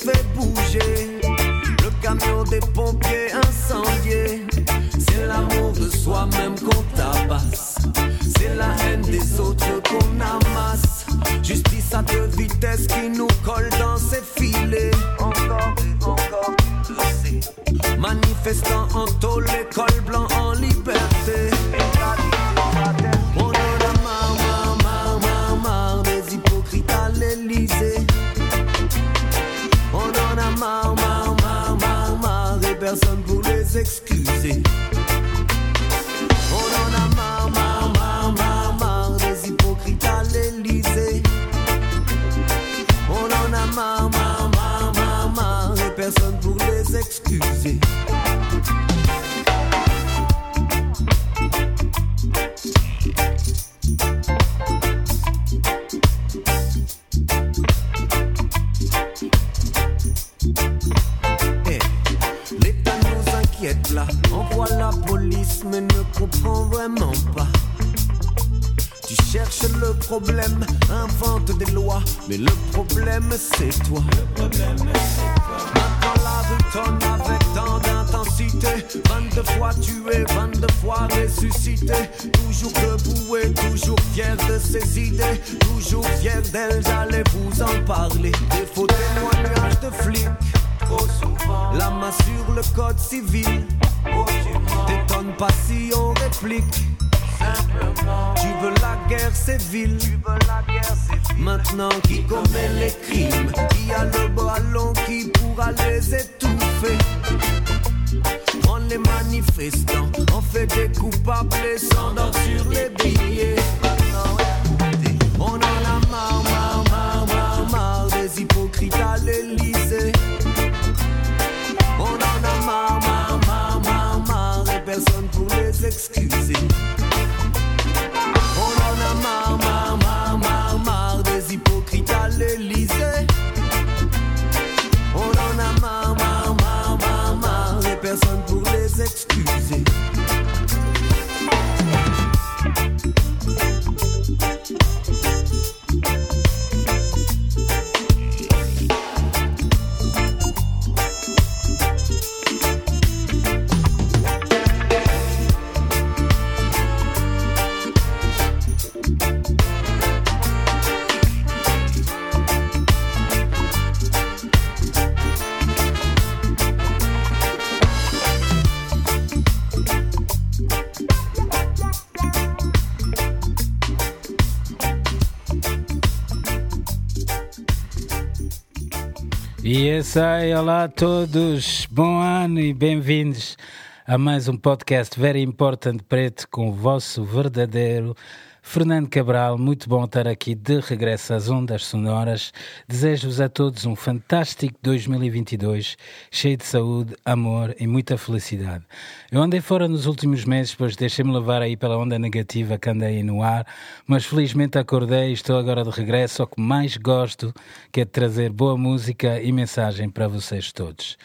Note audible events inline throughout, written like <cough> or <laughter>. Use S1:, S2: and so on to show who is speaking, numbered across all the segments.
S1: fait bouger. Le camion des pompiers incendiés. C'est l'amour de soi-même qu'on tabasse. C'est la haine des autres qu'on amasse. Justice à deux vitesses qui nous colle dans ses filets. Encore et encore. Manifestant en tôle, l'école blanc en liberté. baiser. Eh, là, envoie la police mais ne comprend vraiment pas. Tu cherches le problème, invente des lois, mais le problème c'est toi. Maintenant la rue avec cité. 22 fois tué, 22 fois ressuscité. Toujours debout et toujours fier de ses idées. Toujours fier d'elle, j'allais vous en parler. Des faux témoignages de flics. Trop souvent. La main sur le code civil. T'étonnes pas si on réplique. Simplement. Tu veux la guerre civile. Tu veux la guerre civile. Maintenant qui commet les crimes, qui a le ballon qui pourra les étouffer? On les manifestant, on fait des coupables descendant sur les billets. On en a marre, marre, marre, marre, des hypocrites à l'Elysée. On en a marre, marre, marre, marre, et personne pour les excuser.
S2: Biessa, olá a todos, bom ano e bem-vindos a mais um podcast Very Important Preto com o vosso verdadeiro Fernando Cabral, muito bom estar aqui de regresso às ondas sonoras. Desejo-vos a todos um fantástico 2022, cheio de saúde, amor e muita felicidade. Eu andei fora nos últimos meses, pois deixei-me levar aí pela onda negativa que andei no ar, mas felizmente acordei e estou agora de regresso ao que mais gosto, que é trazer boa música e mensagem para vocês todos.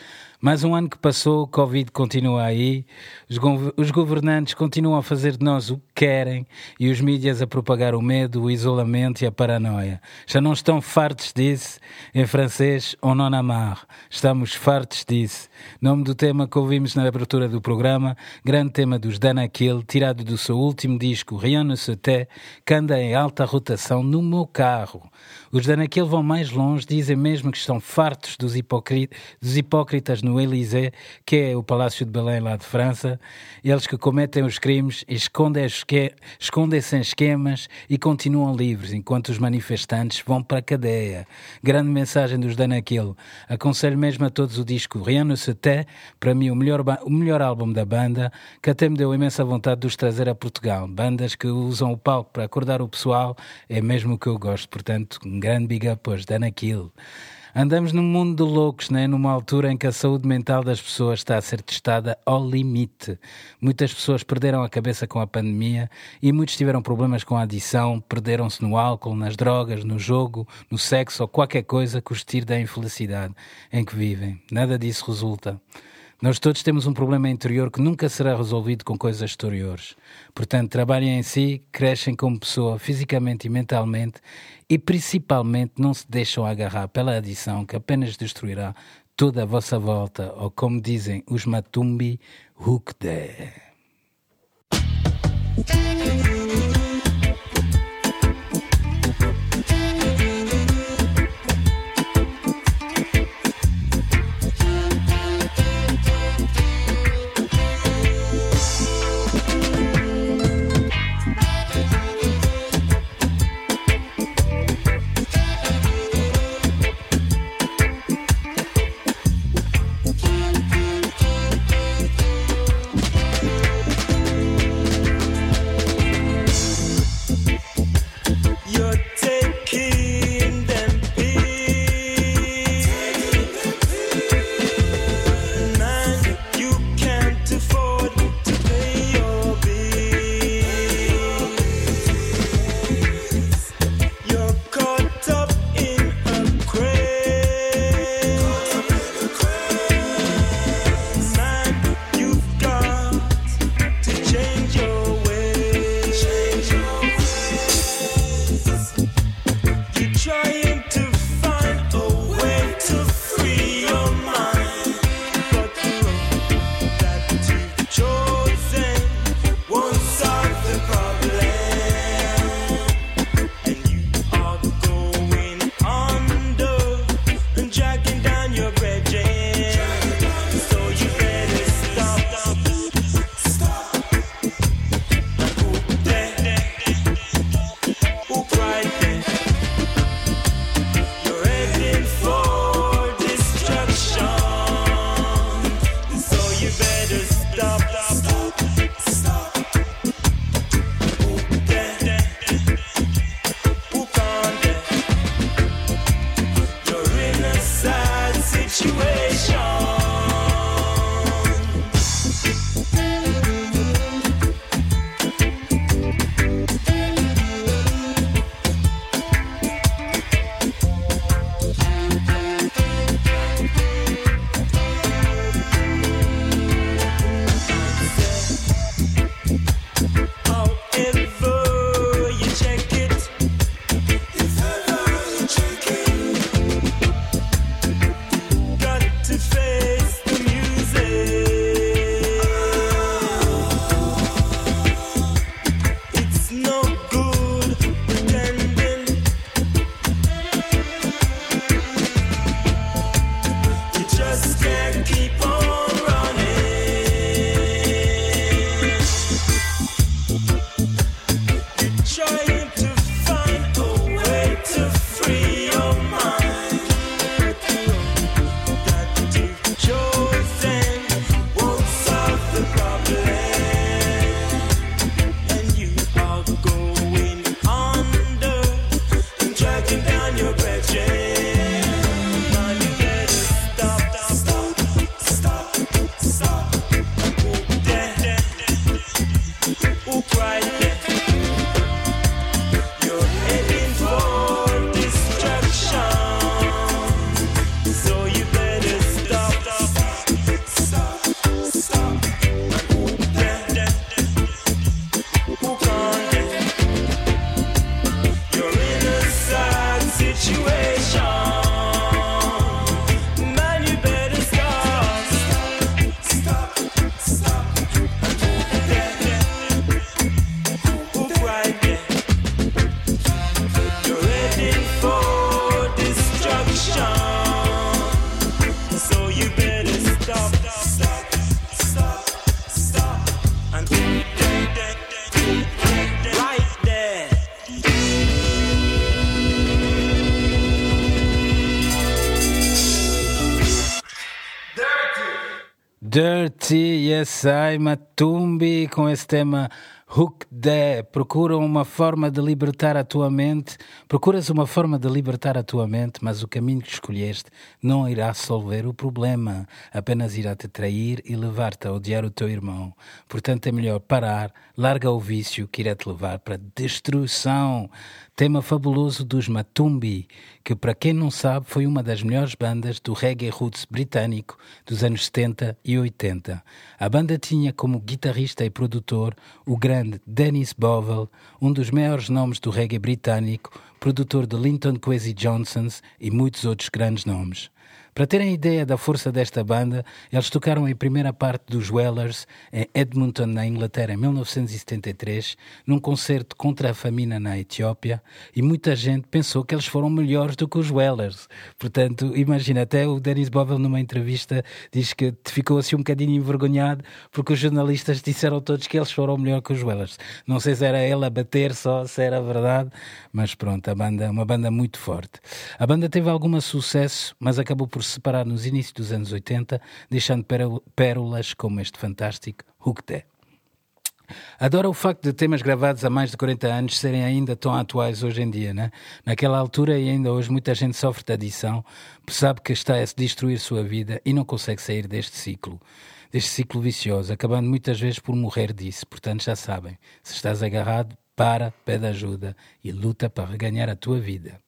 S2: Mais um ano que passou, o Covid continua aí, os, os governantes continuam a fazer de nós o que querem e os mídias a propagar o medo, o isolamento e a paranoia. Já não estão fartos disso? Em francês, on en a marre. Estamos fartos disso. Nome do tema que ouvimos na abertura do programa, grande tema dos Danakil, tirado do seu último disco, Rien ne se que anda em alta rotação no meu carro. Os Danakil vão mais longe, dizem mesmo que estão fartos dos, dos hipócritas no Élysée, que é o Palácio de Belém lá de França, eles que cometem os crimes, escondem-se em esquemas e continuam livres, enquanto os manifestantes vão para a cadeia. Grande mensagem dos Danakil. Aconselho mesmo a todos o disco Rien ne se tait, para mim o melhor, o melhor álbum da banda, que até me deu imensa vontade de os trazer a Portugal. Bandas que usam o palco para acordar o pessoal, é mesmo o que eu gosto, portanto, um grande big up hoje, Danakil. Andamos num mundo de loucos, né? numa altura em que a saúde mental das pessoas está a ser testada ao limite. Muitas pessoas perderam a cabeça com a pandemia e muitos tiveram problemas com a adição, perderam-se no álcool, nas drogas, no jogo, no sexo ou qualquer coisa que os tire da infelicidade em que vivem. Nada disso resulta. Nós todos temos um problema interior que nunca será resolvido com coisas exteriores. Portanto, trabalhem em si, crescem como pessoa, fisicamente e mentalmente, e principalmente não se deixam agarrar pela adição que apenas destruirá toda a vossa volta, ou como dizem os Matumbi, Hukde. Dirty, yes I, Matumbi, com esse tema Hook de procura uma forma de libertar a tua mente, procuras uma forma de libertar a tua mente, mas o caminho que escolheste não irá resolver o problema, apenas irá te trair e levar-te a odiar o teu irmão. Portanto, é melhor parar, larga o vício que irá te levar para destruição. Tema fabuloso dos Matumbi, que para quem não sabe foi uma das melhores bandas do reggae roots britânico dos anos 70 e 80. A banda tinha como guitarrista e produtor o grande Dennis Bovell, um dos maiores nomes do reggae britânico, produtor de Linton Kwesi Johnsons e muitos outros grandes nomes. Para terem ideia da força desta banda, eles tocaram a primeira parte dos Wellers em Edmonton, na Inglaterra, em 1973, num concerto contra a família na Etiópia, e muita gente pensou que eles foram melhores do que os Wellers. Portanto, imagina, até o Dennis Bovell, numa entrevista, diz que ficou assim um bocadinho envergonhado porque os jornalistas disseram todos que eles foram melhor que os Wellers. Não sei se era ele a bater só, se era verdade, mas pronto, a banda, uma banda muito forte. A banda teve algum sucesso, mas acabou por separar nos inícios dos anos 80, deixando pérolas como este fantástico Hook Day. Adoro o facto de temas gravados há mais de 40 anos serem ainda tão atuais hoje em dia, né? Naquela altura e ainda hoje muita gente sofre de adição, sabe que está a se destruir sua vida e não consegue sair deste ciclo, deste ciclo vicioso, acabando muitas vezes por morrer disso. Portanto, já sabem, se estás agarrado, para, pede ajuda e luta para reganhar a tua vida.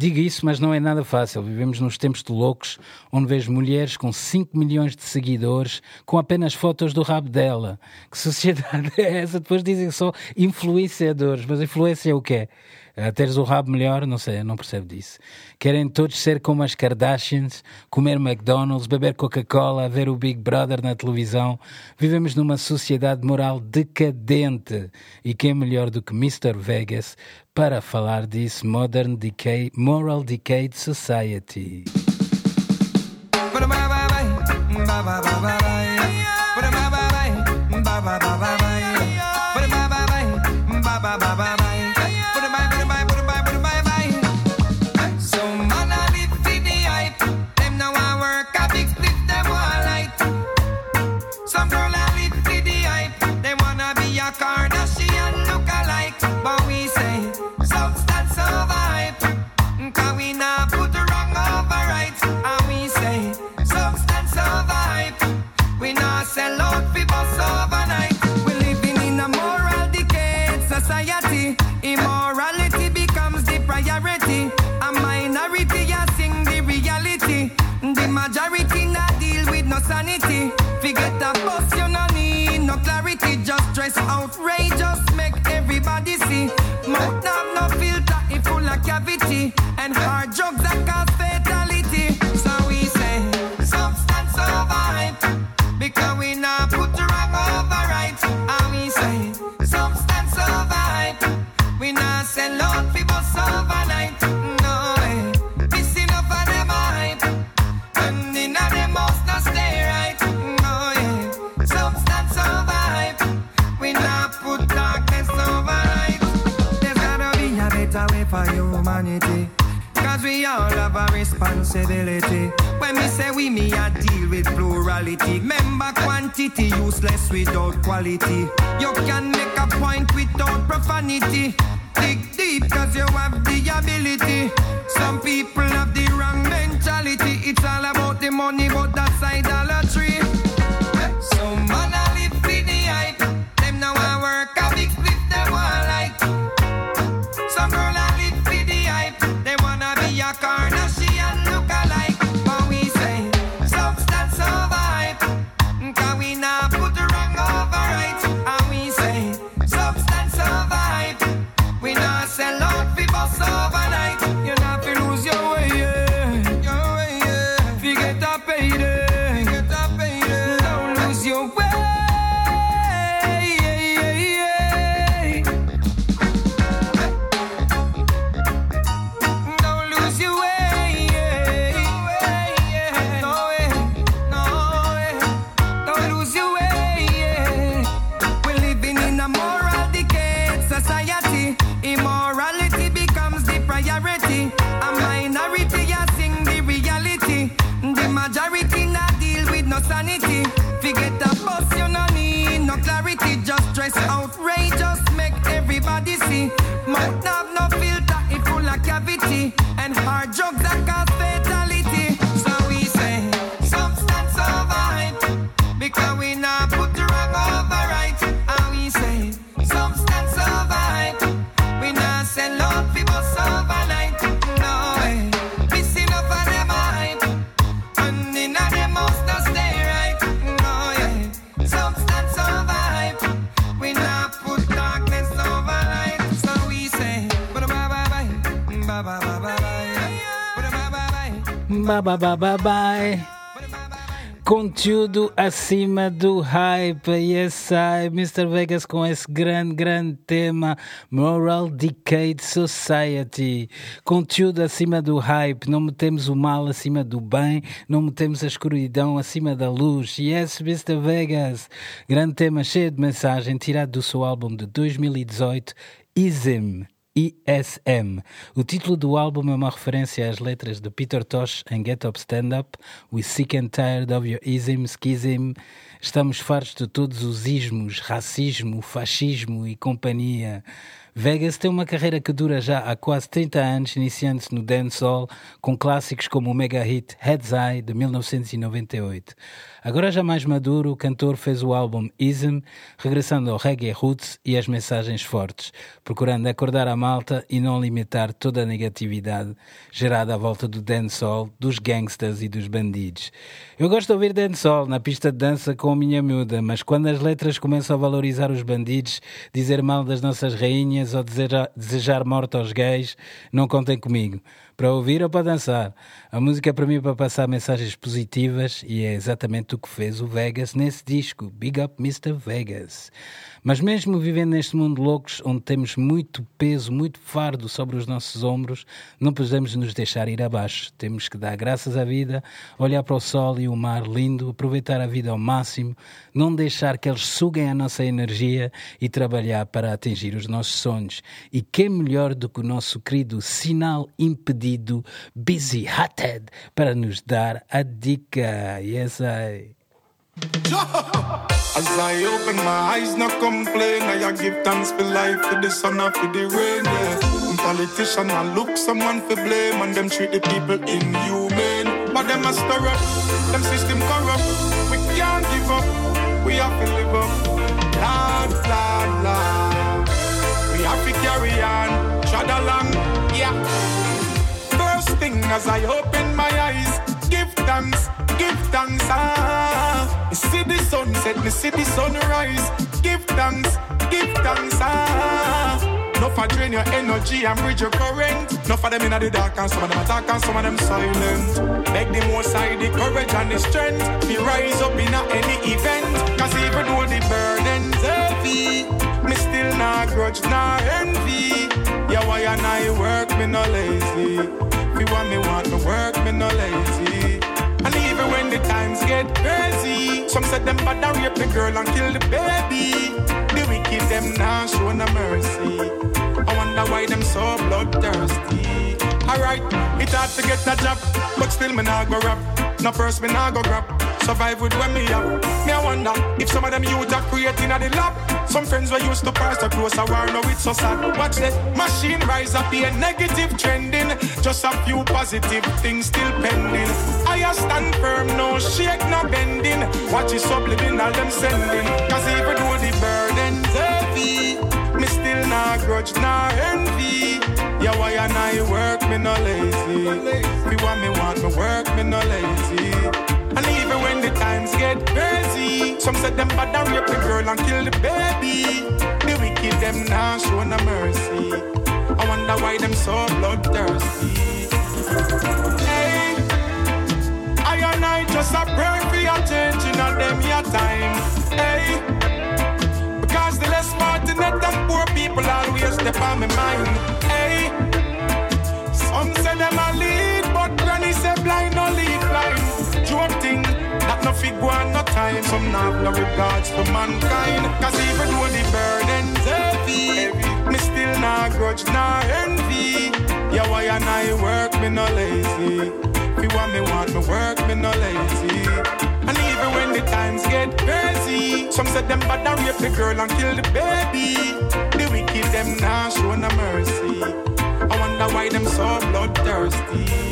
S2: Digo isso, mas não é nada fácil. Vivemos nos tempos de loucos, onde vejo mulheres com 5 milhões de seguidores com apenas fotos do rabo dela. Que sociedade <laughs> é essa? Depois dizem só influenciadores. Mas influência é o quê? A teres o rabo melhor, não sei, não percebo disso. Querem todos ser como as Kardashians, comer McDonald's, beber Coca-Cola, ver o Big Brother na televisão. Vivemos numa sociedade moral decadente. E quem é melhor do que Mr. Vegas para falar disso? Modern Decay, Moral
S3: overnight. We're living in a moral decayed society. Immorality becomes the priority. A minority are seeing the reality. The majority not deal with no sanity. Forget the bus, you no need no clarity. Just dress outrage. Responsibility. When me say we, me a deal with plurality. Member quantity useless without quality. You can make a point without profanity. Dig deep cause you have the ability. Some people have the wrong mentality. It's all about the money, but
S2: Bye. Conteúdo acima do hype, yes I, Mr. Vegas com esse grande, grande tema Moral Decade Society. Conteúdo acima do hype, não metemos o mal acima do bem, não metemos a escuridão acima da luz. Yes, Mr. Vegas. Grande tema cheio de mensagem, tirado do seu álbum de 2018, Ism. ISM. O título do álbum é uma referência às letras de Peter Tosh em Get Up Stand Up, We Sick and Tired of Your Ism, Schism. Estamos fartos de todos os ismos, racismo, fascismo e companhia. Vegas tem uma carreira que dura já há quase 30 anos, iniciando-se no dancehall, com clássicos como o mega hit Head's Eye, de 1998. Agora já mais maduro, o cantor fez o álbum Ism, regressando ao reggae roots e às mensagens fortes, procurando acordar a malta e não limitar toda a negatividade gerada à volta do dancehall, dos gangsters e dos bandidos. Eu gosto de ouvir dancehall na pista de dança com a minha miúda, mas quando as letras começam a valorizar os bandidos, dizer mal das nossas rainhas ou desejar, desejar morte aos gays, não contem comigo. Para ouvir ou para dançar. A música para mim é para passar mensagens positivas e é exatamente o que fez o Vegas nesse disco. Big Up Mr. Vegas. Mas mesmo vivendo neste mundo loucos, onde temos muito peso, muito fardo sobre os nossos ombros, não podemos nos deixar ir abaixo. Temos que dar graças à vida, olhar para o sol e o mar lindo, aproveitar a vida ao máximo, não deixar que eles suguem a nossa energia e trabalhar para atingir os nossos sonhos. E quem melhor do que o nosso querido sinal impedido Busy Hothead para nos dar a dica. Yes, I. <laughs>
S4: As I open my eyes, no complain. I give thanks for life, for the sun, for the rain. Yeah. Politician, I look someone for blame, and them treat the people inhumane. But them a stir up, them system corrupt. We can't give up, we have to live up. Lord, Lord, Lord. We have to carry on, trod along, yeah. As I open my eyes, give thanks, give thanks. Ah, me see the sunset, me see the sunrise. Give thanks, give thanks. Ah, no for drain your energy and bridge your current. No for them in the dark and some of them attack and some of them silent. Beg the most side the courage and the strength. Me rise up in any event. Cause even though the burden's heavy, me still not grudge nor envy. Yeah, why and I work, me no lazy. Me want me want me work, me no lazy. And even when the times get crazy, some said them bad and rape the girl and kill the baby. The wicked them now show no mercy. I wonder why them so bloodthirsty. Alright, it's hard to get a job, but still me nah go rap. No first me nah go grab. Survive with when me up. Me I wonder if some of them youth are creating at the lab. Some friends were used to pass the close a war, now it's so sad. Watch the machine rise up here, negative trending. Just a few positive things still pending. I stand firm, no shake, no bending. Watch it subliminal them sending. Cause even though the burden's heavy, me still not grudge, nor envy. Yeah, why and I work, me no lazy. Me want me want me work, me no lazy. And even when the times get crazy, some said them bad and rape the girl and kill the baby. The wicked them now show no mercy. I wonder why them so bloodthirsty. Hey, I and I just a pray for your change in a them your time. Hey, because the less fortunate and poor people always step on my mind. Hey, no fig one no time. Some not no regards for mankind. Cause even though the burden's heavy, me still not grudge nor envy. Yeah, why and I work, me no lazy. Me want me want me work, me no lazy. And even when the times get say them bad and rape the girl and kill the baby. The wicked them now show no mercy. I wonder why them so bloodthirsty.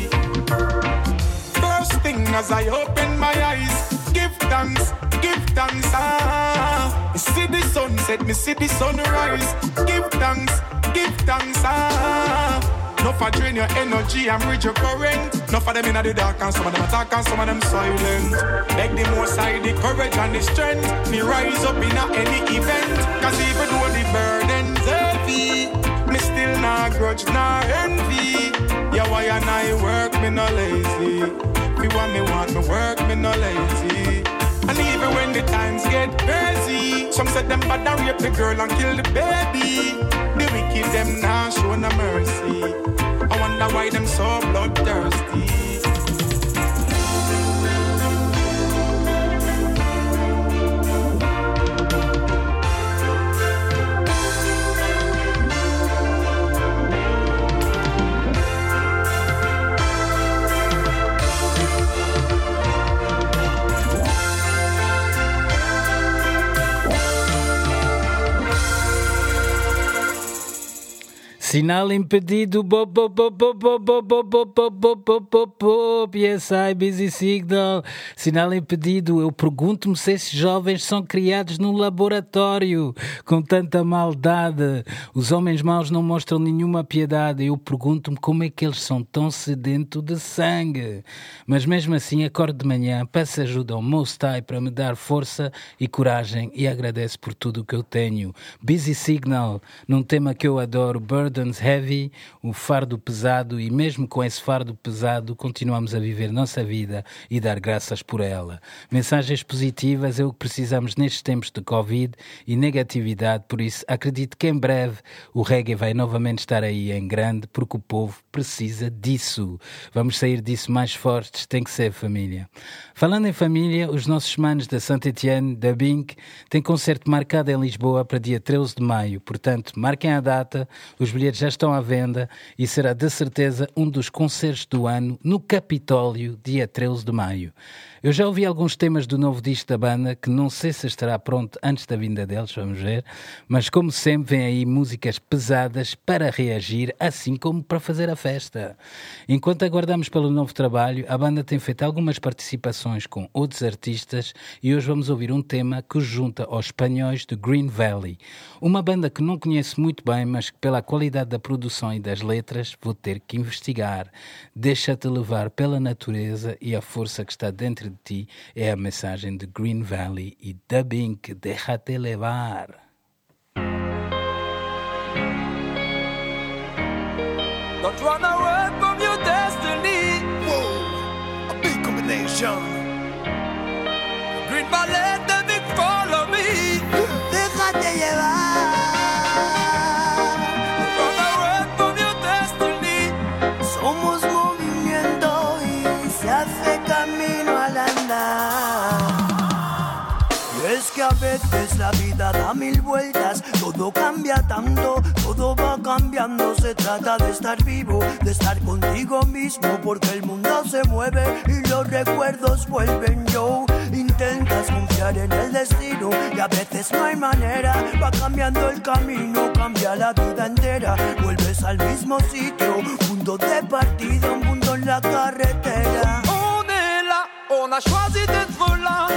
S4: Thing as I open my eyes, give thanks, give thanks. Ah, me see the sunset, me see the sunrise. Give thanks, give thanks. Ah. No for drain your energy and bridge your current. No for them in the dark and some of them attack and some of them silent. Beg the more side the courage and the strength. Me rise up in any event. Cause even though the burden's heavy, me still not grudge nor envy. Yeah, why and I work, me no lazy. Want me want me work, me no lazy. And even when the times get crazy, some said them bad and rape the girl and kill the baby. The wicked them now show no mercy. I wonder why them so bloodthirsty.
S2: Sinal impedido, bop, bop, bop, bop, bop, bop, bop, bop, bop, bop, bop, bop, Busy Signal. Sinal impedido, eu pergunto-me se esses jovens são criados num laboratório com tanta maldade. Os homens maus não mostram nenhuma piedade. Eu pergunto-me como é que eles são tão sedentos de sangue. Mas mesmo assim, acordo de manhã, peço ajuda ao Most High para me dar força e coragem e agradeço por tudo o que eu tenho. Busy Signal, num tema que eu adoro, Burden burdens heavy, o fardo pesado, e mesmo com esse fardo pesado, continuamos a viver nossa vida e dar graças por ela. Mensagens positivas é o que precisamos nestes tempos de Covid e negatividade, por isso acredito que em breve o reggae vai novamente estar aí em grande, porque o povo precisa disso. Vamos sair disso mais fortes, tem que ser família. Falando em família, os nossos manos da Saint-Etienne, da Bink, têm concerto marcado em Lisboa para dia 13 de maio, portanto, marquem a data, os bilhetes bilhetes já estão à venda e será de certeza um dos concertos do ano no Capitólio, dia 13 de maio. Eu já ouvi alguns temas do novo disco da banda que não sei se estará pronto antes da vinda deles, vamos ver, mas como sempre vem aí músicas pesadas para reagir, assim como para fazer a festa. Enquanto aguardamos pelo novo trabalho, a banda tem feito algumas participações com outros artistas e hoje vamos ouvir um tema que os junta aos espanhóis do Green Valley, uma banda que não conheço muito bem, mas que pela qualidade da produção e das letras vou ter que investigar. Deixa-te levar pela natureza e a força que está dentro de ti é a mensagem de Green Valley e Dubbing, Déjate levar.
S5: Don't run away from your destiny.
S6: Whoa, a big combination.
S5: Green Valley,
S7: da mil vueltas, todo cambia tanto, todo va cambiando. Se trata de estar vivo, de estar contigo mismo, porque el mundo se mueve y los recuerdos vuelven. Yo intentas confiar en el destino y a veces no hay manera. Va cambiando el camino, cambia la vida entera. Vuelves al mismo sitio, punto de partida, un punto en la carretera.
S5: On est là, on a choisi d'être là,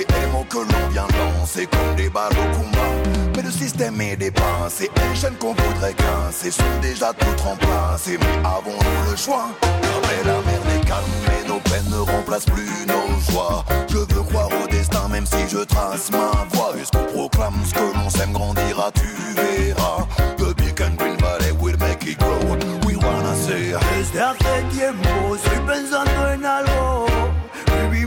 S6: les mots que l'on vient lancer comme des balles au combat. Mais le système est dépassé, les chaînes qu'on voudrait casser sont déjà toutes remplacées. Mais avons-nous le choix? Après la mer est calme et nos peines ne remplacent plus nos joies. Je veux croire au destin même si je trace ma voie. Est-ce qu'on proclame ce que l'on sème grandira, tu verras. The big and green valley will make it grow. We wanna say.
S7: Desde hace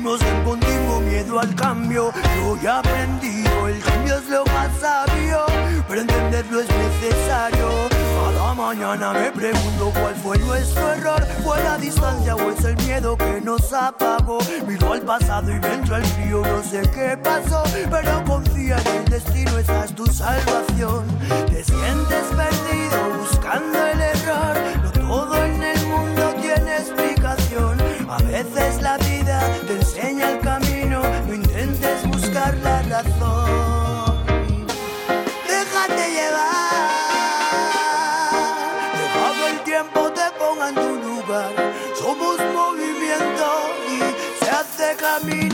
S7: tiempo estoy pensando en algo. Vivimos en continuo miedo al cambio. Yo ya he aprendido, el cambio es lo más sabio, pero entenderlo es necesario. Cada mañana me pregunto cuál fue nuestro error. ¿Fue la distancia o es el miedo que nos apagó? Miro al pasado y me entra el frío, no sé qué pasó, pero confía en el destino, esa es tu salvación. Te sientes perdido buscando el error. No todo en el mundo tiene explicación. A veces la vida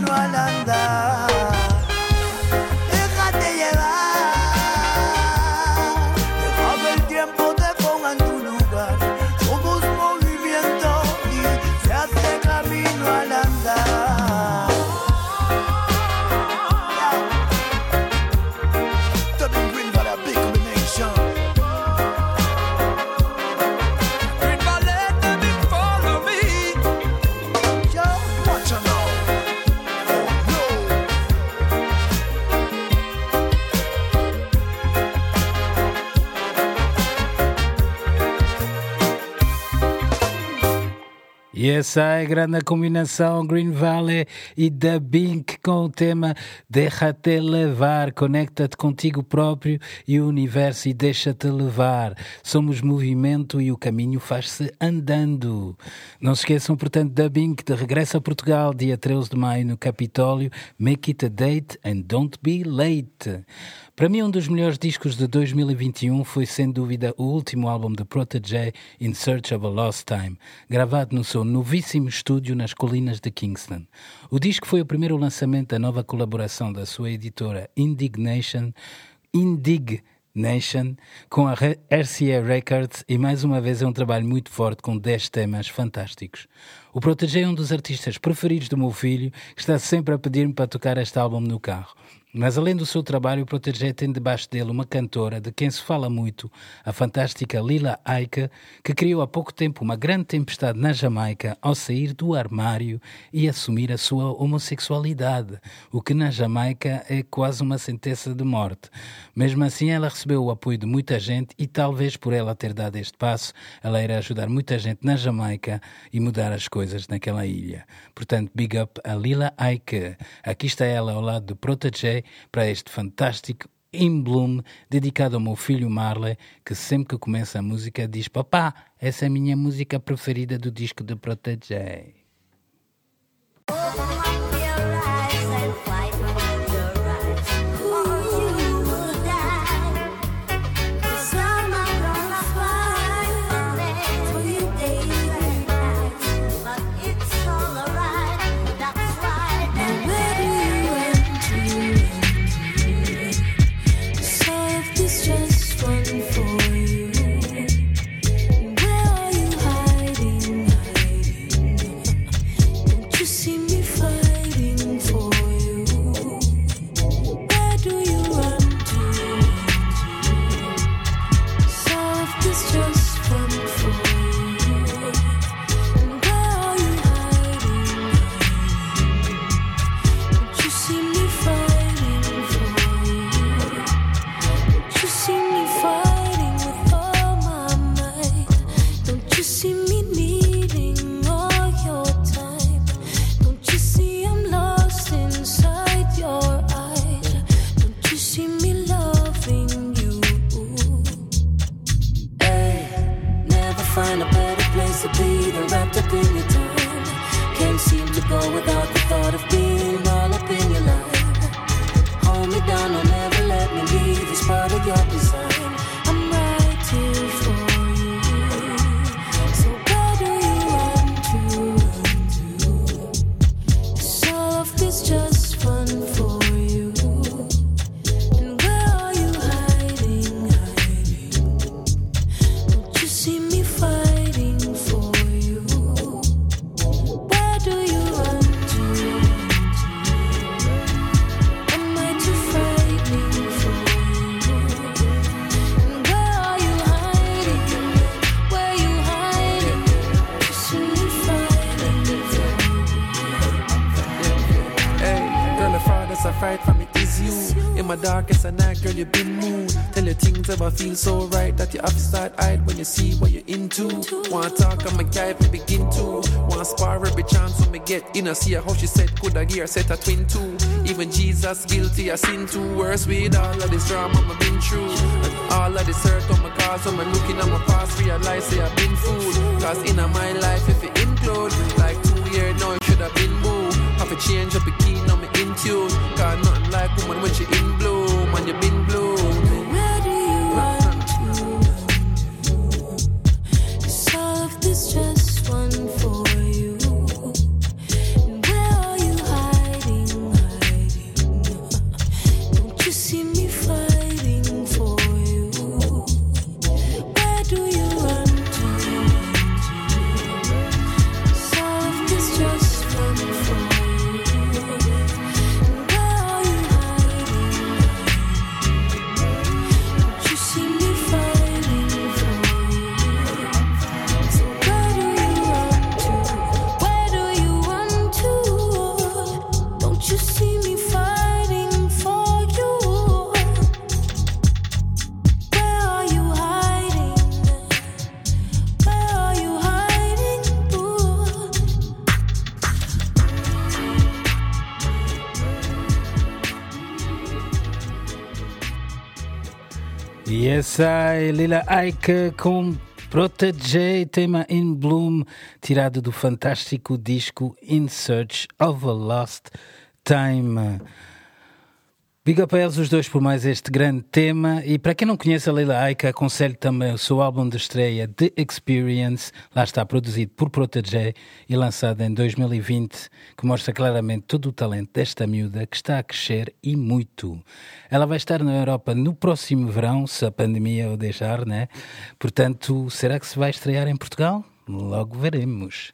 S7: camino al andar.
S2: E essa é a grande combinação Green Valley e da Bink com o tema Deixa-te levar, conecta-te contigo próprio e o universo e deixa-te levar. Somos movimento e o caminho faz-se andando. Não se esqueçam, portanto, da Bink de regresso a Portugal, dia 13 de maio no Capitólio. Make it a date and don't be late. Para mim, um dos melhores discos de 2021 foi, sem dúvida, o último álbum de Protégé, In Search of a Lost Time, gravado no seu novíssimo estúdio nas colinas de Kingston. O disco foi o primeiro lançamento da nova colaboração da sua editora Indignation, Indignation, com a RCA Records e mais uma vez é um trabalho muito forte com 10 temas fantásticos. O Protégé é um dos artistas preferidos do meu filho, que está sempre a pedir-me para tocar este álbum no carro. Mas além do seu trabalho, o Protégé tem debaixo dele uma cantora de quem se fala muito, a fantástica Lila Aika, que criou há pouco tempo uma grande tempestade na Jamaica ao sair do armário e assumir a sua homossexualidade, o que na Jamaica é quase uma sentença de morte. Mesmo assim, ela recebeu o apoio de muita gente e talvez por ela ter dado este passo, ela irá ajudar muita gente na Jamaica e mudar as coisas naquela ilha. Portanto, big up a Lila Aika. Aqui está ela ao lado do Protégé para este fantástico In Bloom, dedicado ao meu filho Marley, que sempre que começa a música diz: Papá, essa é a minha música preferida do disco de Protégé.
S8: Feel so right that you have to start hide when you see what you're into. Wanna talk, I'm a guy you begin to. Wanna spar every chance when me get in. I see how she said, could I gear set a twin two. Even Jesus guilty, I sin too. Worse with all of this drama I've been through. And all of this hurt on my cause, when I'm looking at my past, realize say I've been fooled. Cause in my life, if it include, like two years now, it should have been moved. Have to change up a key, now me in tune. Cause nothing like woman when she in bloom, and you been
S2: É Lila Aika com Protege, tema In Bloom, tirado do fantástico disco In Search of a Lost Time. Big up a eles os dois por mais este grande tema. E para quem não conhece a Leila Aika, aconselho também o seu álbum de estreia The Experience. Lá está produzido por Protege e lançado em 2020, que mostra claramente todo o talento desta miúda que está a crescer e muito. Ela vai estar na Europa no próximo verão, se a pandemia o deixar, né? Portanto, será que se vai estrear em Portugal? Logo veremos.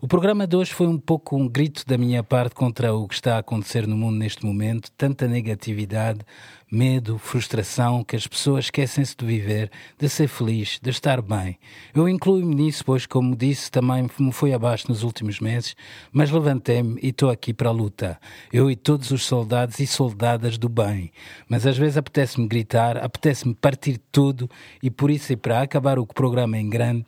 S2: O programa de hoje foi um pouco um grito da minha parte contra o que está a acontecer no mundo neste momento. Tanta negatividade, medo, frustração, que as pessoas esquecem-se de viver, de ser feliz, de estar bem. Eu incluo-me nisso, pois, como disse, também me foi abaixo nos últimos meses, mas levantei-me e estou aqui para a luta. Eu e todos os soldados e soldadas do bem. Mas às vezes apetece-me gritar, apetece-me partir tudo e por isso, e para acabar o programa em grande,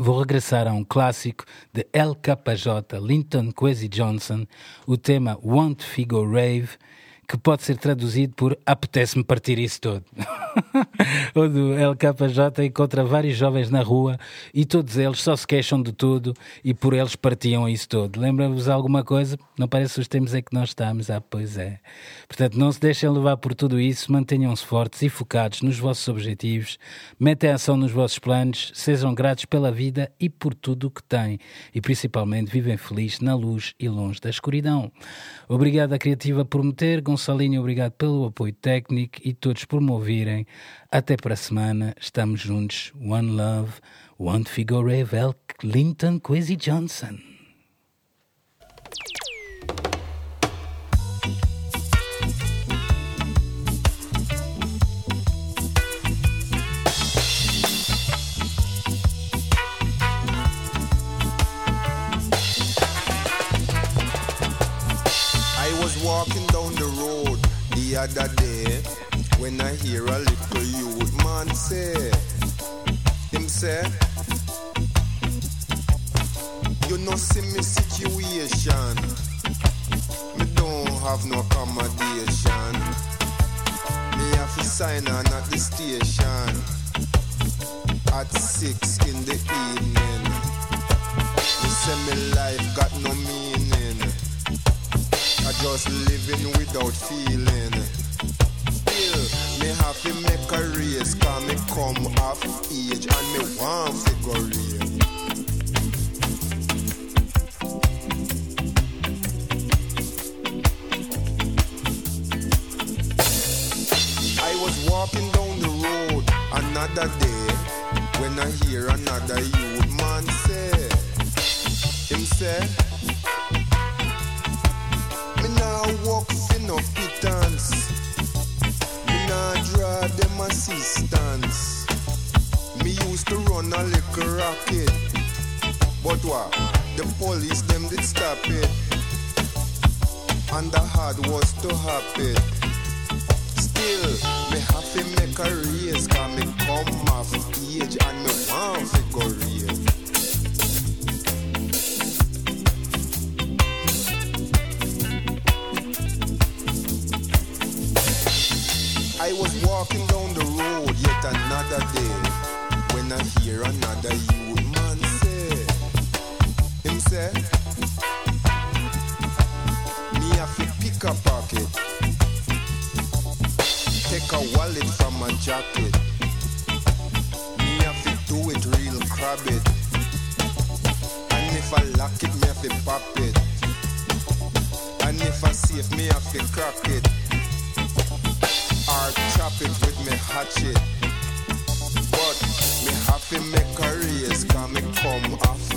S2: Vou regressar a um clássico de LKJ, Linton Kwesi Johnson, o tema Want Figo Rave, que pode ser traduzido por Apetece-me partir isso todo. Onde <laughs> o LKJ encontra vários jovens na rua e todos eles só se queixam de tudo e por eles partiam isso todo. Lembra-vos alguma coisa? Não parece os tempos em que nós estamos? Ah, pois é. Portanto, não se deixem levar por tudo isso, mantenham-se fortes e focados nos vossos objetivos, metem ação nos vossos planos, sejam gratos pela vida e por tudo o que têm e principalmente vivem felizes na luz e longe da escuridão. Obrigado à Criativa por me ter, Gonçalinho, obrigado pelo apoio técnico e todos por me ouvirem. Até para a semana, estamos juntos. One Love, One Figure Vel Linton Kwesi Johnson.
S9: The other day when I hear a little youth man say, him say, you know see me situation, me don't have no accommodation, me have to sign on at the station at six in the evening. Me say me life got no meaning. Just living without feeling. Still, me have to make a race, cause me come off age and me want figure real. I was walking down the road another day when I hear another youth man say, him say, walk no pittance. Me nah draw them assistance. Me used to run a little rocket. But what? The police them did stop it. And the hard was to happen. still me have to make a raise Cause me come off age and me want to go another day. When I hear another youth man say, him say, me have to pick a pocket, take a wallet from my jacket, me have to do it real crab it, and if I lock it, me have to pop it, and if I safe, me have to crack it. Or chop it with me hatchet fi make a race, come come off